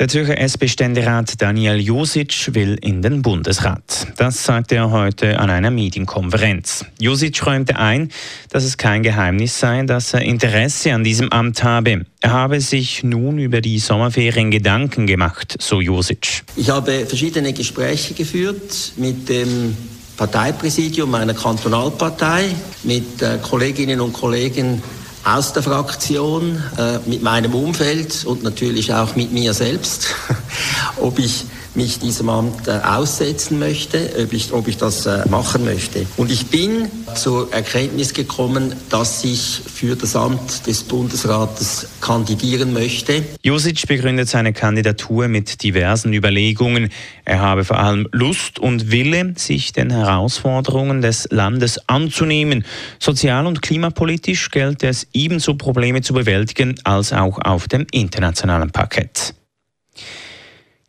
Der Zürcher SP-Ständerat Daniel Josic will in den Bundesrat. Das sagte er heute an einer Medienkonferenz. Josic räumte ein, dass es kein Geheimnis sei, dass er Interesse an diesem Amt habe. Er habe sich nun über die Sommerferien Gedanken gemacht, so Josic. Ich habe verschiedene Gespräche geführt mit dem Parteipräsidium meiner Kantonalpartei, mit äh, Kolleginnen und Kollegen aus der Fraktion, äh, mit meinem Umfeld und natürlich auch mit mir selbst, ob ich mich diesem Amt äh, aussetzen möchte, ob ich, ob ich das äh, machen möchte. Und ich bin zur Erkenntnis gekommen, dass ich für das Amt des Bundesrates kandidieren möchte. Josic begründet seine Kandidatur mit diversen Überlegungen. Er habe vor allem Lust und Wille, sich den Herausforderungen des Landes anzunehmen. Sozial- und klimapolitisch gelte es ebenso Probleme zu bewältigen als auch auf dem internationalen Parkett.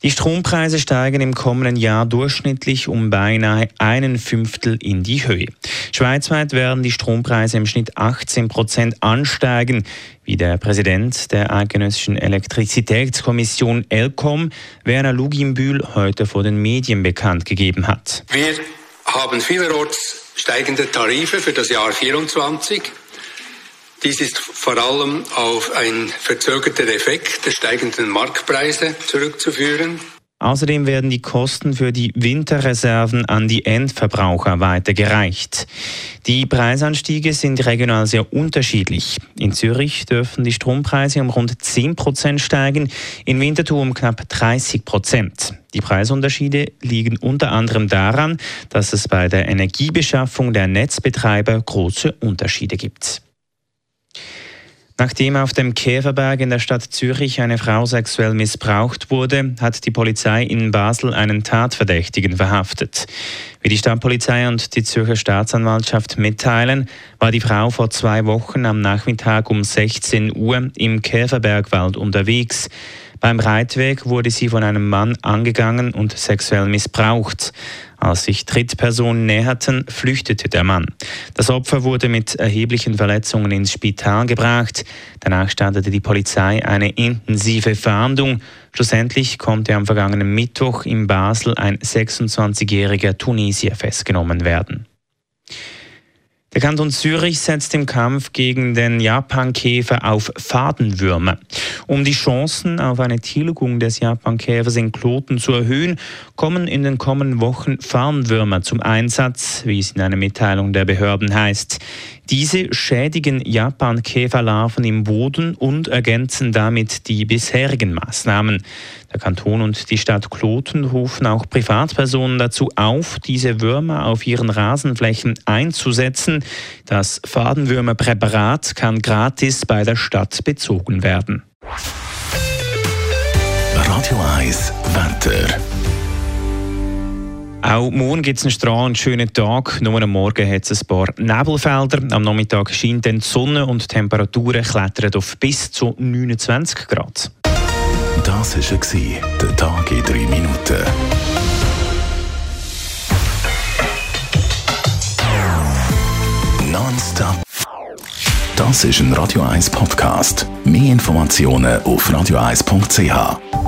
Die Strompreise steigen im kommenden Jahr durchschnittlich um beinahe einen Fünftel in die Höhe. Schweizweit werden die Strompreise im Schnitt 18 Prozent ansteigen, wie der Präsident der Eidgenössischen Elektrizitätskommission ELCOM, Werner Luginbühl, heute vor den Medien bekannt gegeben hat. Wir haben vielerorts steigende Tarife für das Jahr 2024. Dies ist vor allem auf einen verzögerten Effekt der steigenden Marktpreise zurückzuführen. Außerdem werden die Kosten für die Winterreserven an die Endverbraucher weitergereicht. Die Preisanstiege sind regional sehr unterschiedlich. In Zürich dürfen die Strompreise um rund 10 Prozent steigen, in Winterthur um knapp 30 Prozent. Die Preisunterschiede liegen unter anderem daran, dass es bei der Energiebeschaffung der Netzbetreiber große Unterschiede gibt. Nachdem auf dem Käferberg in der Stadt Zürich eine Frau sexuell missbraucht wurde, hat die Polizei in Basel einen Tatverdächtigen verhaftet. Wie die Stadtpolizei und die Zürcher Staatsanwaltschaft mitteilen, war die Frau vor zwei Wochen am Nachmittag um 16 Uhr im Käferbergwald unterwegs. Beim Reitweg wurde sie von einem Mann angegangen und sexuell missbraucht. Als sich Drittpersonen näherten, flüchtete der Mann. Das Opfer wurde mit erheblichen Verletzungen ins Spital gebracht. Danach startete die Polizei eine intensive Fahndung. Schlussendlich konnte am vergangenen Mittwoch in Basel ein 26-jähriger Tunesier festgenommen werden. Der Kanton Zürich setzt im Kampf gegen den Japankäfer auf Fadenwürmer. Um die Chancen auf eine Tilgung des Japankäfers in Kloten zu erhöhen, kommen in den kommenden Wochen Fadenwürmer zum Einsatz, wie es in einer Mitteilung der Behörden heißt. Diese schädigen Japan-Käferlarven im Boden und ergänzen damit die bisherigen Maßnahmen. Der Kanton und die Stadt Kloten rufen auch Privatpersonen dazu auf, diese Würmer auf ihren Rasenflächen einzusetzen. Das Fadenwürmerpräparat kann gratis bei der Stadt bezogen werden. Radio 1 Wetter. Auch morgen gibt es einen strahlend schönen Tag. Nur am Morgen hat es ein paar Nebelfelder. Am Nachmittag scheint dann die Sonne und die Temperaturen klettern auf bis zu 29 Grad. Das war der Tag in 3 Minuten. Nonstop. Das ist ein Radio 1 Podcast. Mehr Informationen auf radio1.ch.